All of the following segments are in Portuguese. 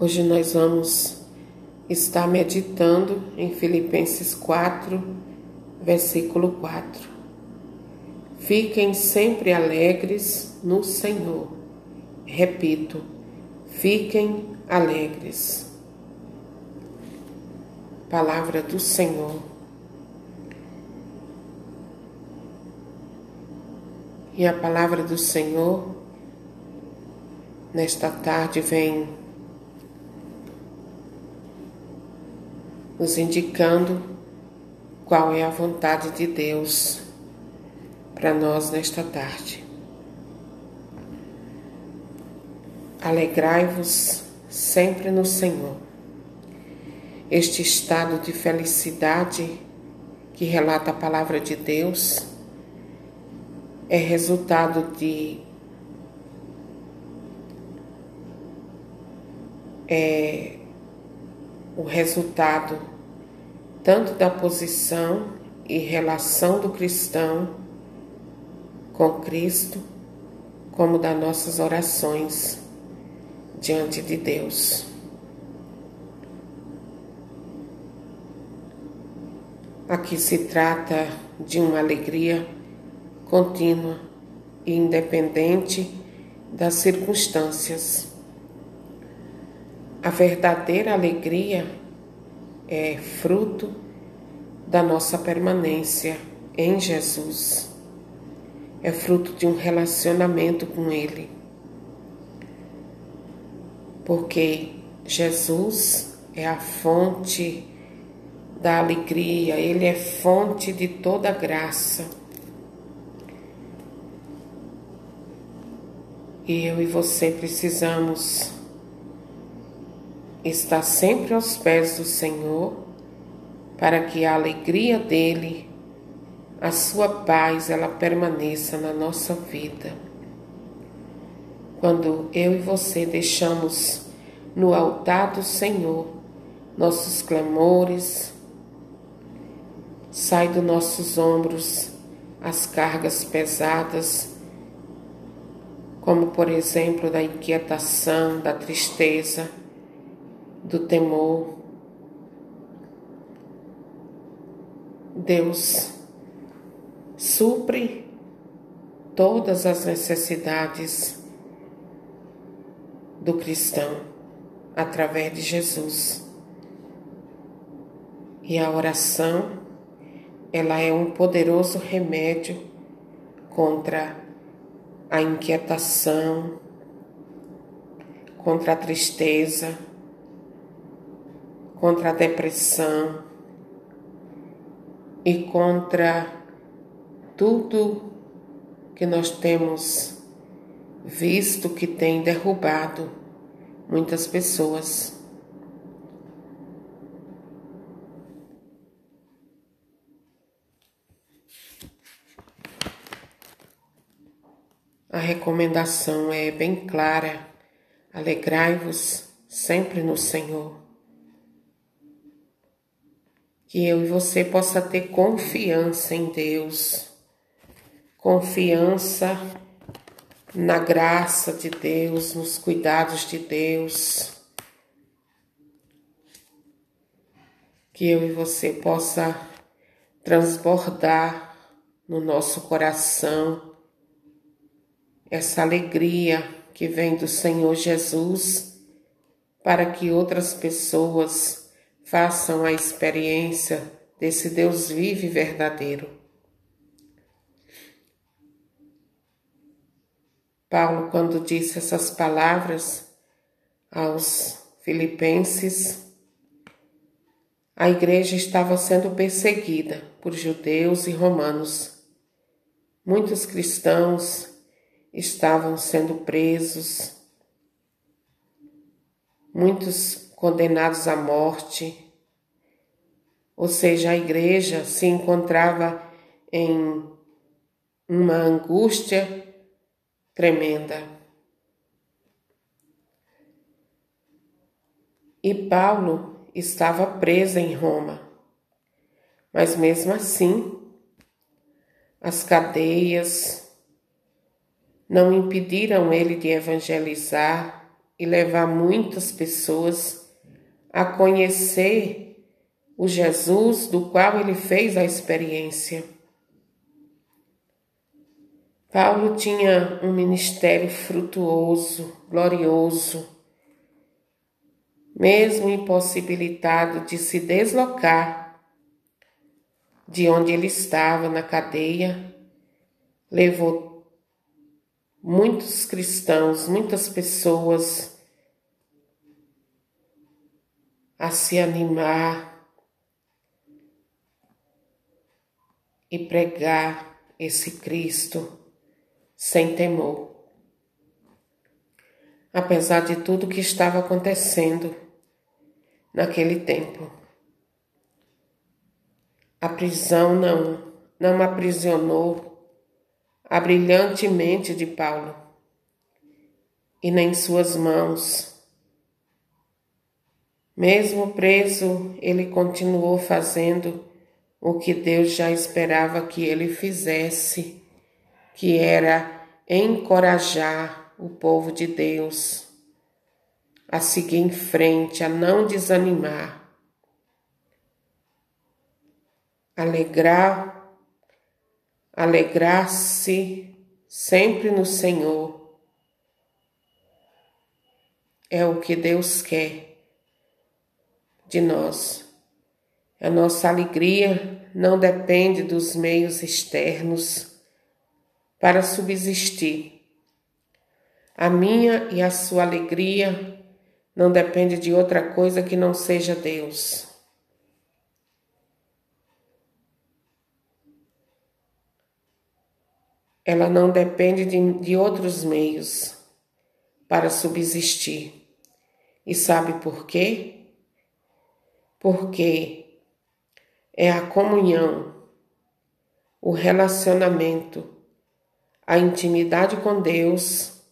Hoje nós vamos estar meditando em Filipenses 4, versículo 4. Fiquem sempre alegres no Senhor. Repito, fiquem alegres. Palavra do Senhor. E a palavra do Senhor nesta tarde vem nos indicando qual é a vontade de Deus para nós nesta tarde. Alegrai-vos sempre no Senhor. Este estado de felicidade que relata a palavra de Deus é resultado de é, o resultado tanto da posição e relação do cristão com Cristo, como das nossas orações diante de Deus. Aqui se trata de uma alegria contínua e independente das circunstâncias a verdadeira alegria é fruto da nossa permanência em Jesus. É fruto de um relacionamento com Ele. Porque Jesus é a fonte da alegria, Ele é fonte de toda graça. E eu e você precisamos está sempre aos pés do Senhor, para que a alegria dele, a sua paz, ela permaneça na nossa vida. Quando eu e você deixamos no altar do Senhor nossos clamores, sai dos nossos ombros as cargas pesadas, como por exemplo da inquietação, da tristeza, do temor. Deus supre todas as necessidades do cristão através de Jesus. E a oração, ela é um poderoso remédio contra a inquietação, contra a tristeza, contra a depressão e contra tudo que nós temos visto que tem derrubado muitas pessoas. A recomendação é bem clara: alegrai-vos sempre no Senhor que eu e você possa ter confiança em Deus, confiança na graça de Deus, nos cuidados de Deus. Que eu e você possa transbordar no nosso coração essa alegria que vem do Senhor Jesus, para que outras pessoas façam a experiência desse Deus vivo e verdadeiro. Paulo, quando disse essas palavras aos Filipenses, a igreja estava sendo perseguida por judeus e romanos. Muitos cristãos estavam sendo presos, muitos condenados à morte. Ou seja, a igreja se encontrava em uma angústia tremenda. E Paulo estava preso em Roma. Mas mesmo assim, as cadeias não impediram ele de evangelizar e levar muitas pessoas a conhecer o Jesus do qual ele fez a experiência. Paulo tinha um ministério frutuoso, glorioso, mesmo impossibilitado de se deslocar de onde ele estava na cadeia, levou muitos cristãos, muitas pessoas a se animar e pregar esse Cristo sem temor. Apesar de tudo que estava acontecendo naquele tempo. A prisão não, não aprisionou a brilhante mente de Paulo e nem suas mãos. Mesmo preso, ele continuou fazendo o que Deus já esperava que ele fizesse que era encorajar o povo de Deus a seguir em frente, a não desanimar, alegrar, alegrar-se sempre no Senhor. É o que Deus quer de nós. A nossa alegria não depende dos meios externos para subsistir. A minha e a sua alegria não depende de outra coisa que não seja Deus. Ela não depende de, de outros meios para subsistir. E sabe por quê? Porque é a comunhão, o relacionamento a intimidade com Deus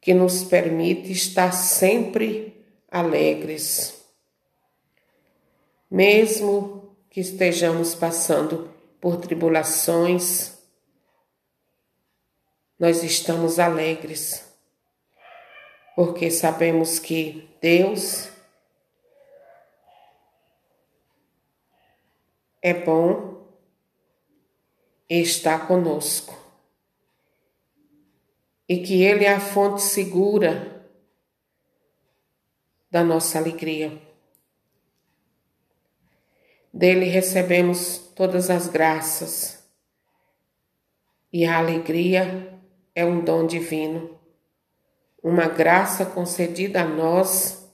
que nos permite estar sempre alegres. Mesmo que estejamos passando por tribulações, nós estamos alegres, porque sabemos que Deus é bom e está conosco e que Ele é a fonte segura da nossa alegria. Dele recebemos todas as graças e a alegria é um dom divino, uma graça concedida a nós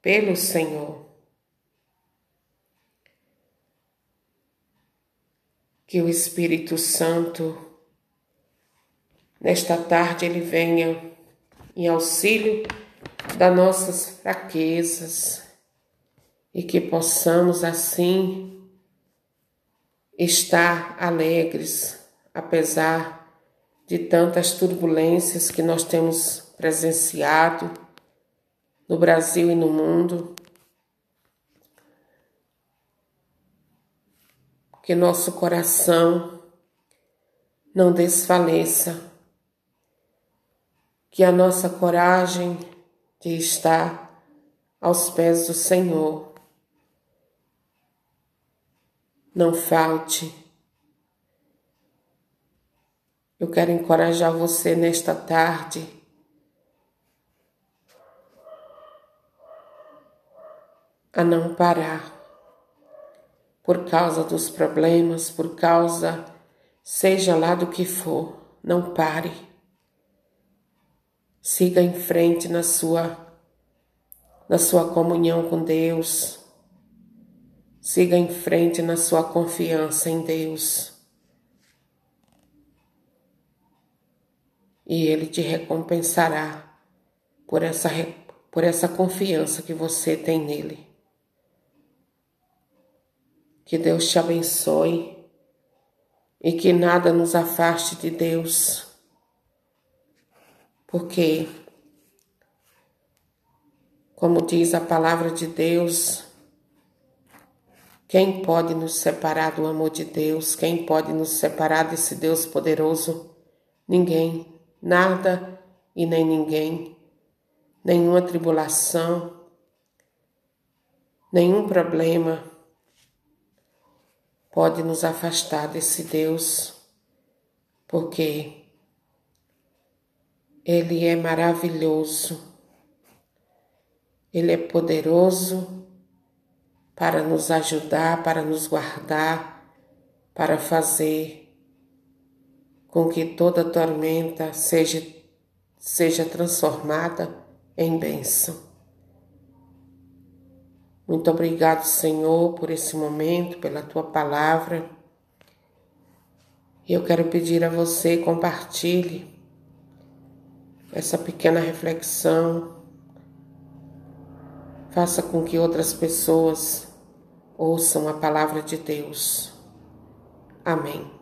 pelo Senhor. Que o Espírito Santo nesta tarde ele venha em auxílio das nossas fraquezas e que possamos assim estar alegres, apesar de tantas turbulências que nós temos presenciado no Brasil e no mundo. Que nosso coração não desfaleça que a nossa coragem de estar aos pés do Senhor não falte. Eu quero encorajar você nesta tarde. A não parar por causa dos problemas, por causa, seja lá do que for, não pare. Siga em frente na sua na sua comunhão com Deus. Siga em frente na sua confiança em Deus. E ele te recompensará por essa por essa confiança que você tem nele. Que Deus te abençoe e que nada nos afaste de Deus porque, como diz a palavra de Deus, quem pode nos separar do amor de Deus? Quem pode nos separar desse Deus poderoso? Ninguém, nada e nem ninguém. nenhuma tribulação, nenhum problema pode nos afastar desse Deus, porque Ele é maravilhoso, Ele é poderoso para nos ajudar, para nos guardar, para fazer com que toda tormenta seja, seja transformada em bênção. Muito obrigado, Senhor, por esse momento, pela tua palavra. E eu quero pedir a você compartilhe essa pequena reflexão. Faça com que outras pessoas ouçam a palavra de Deus. Amém.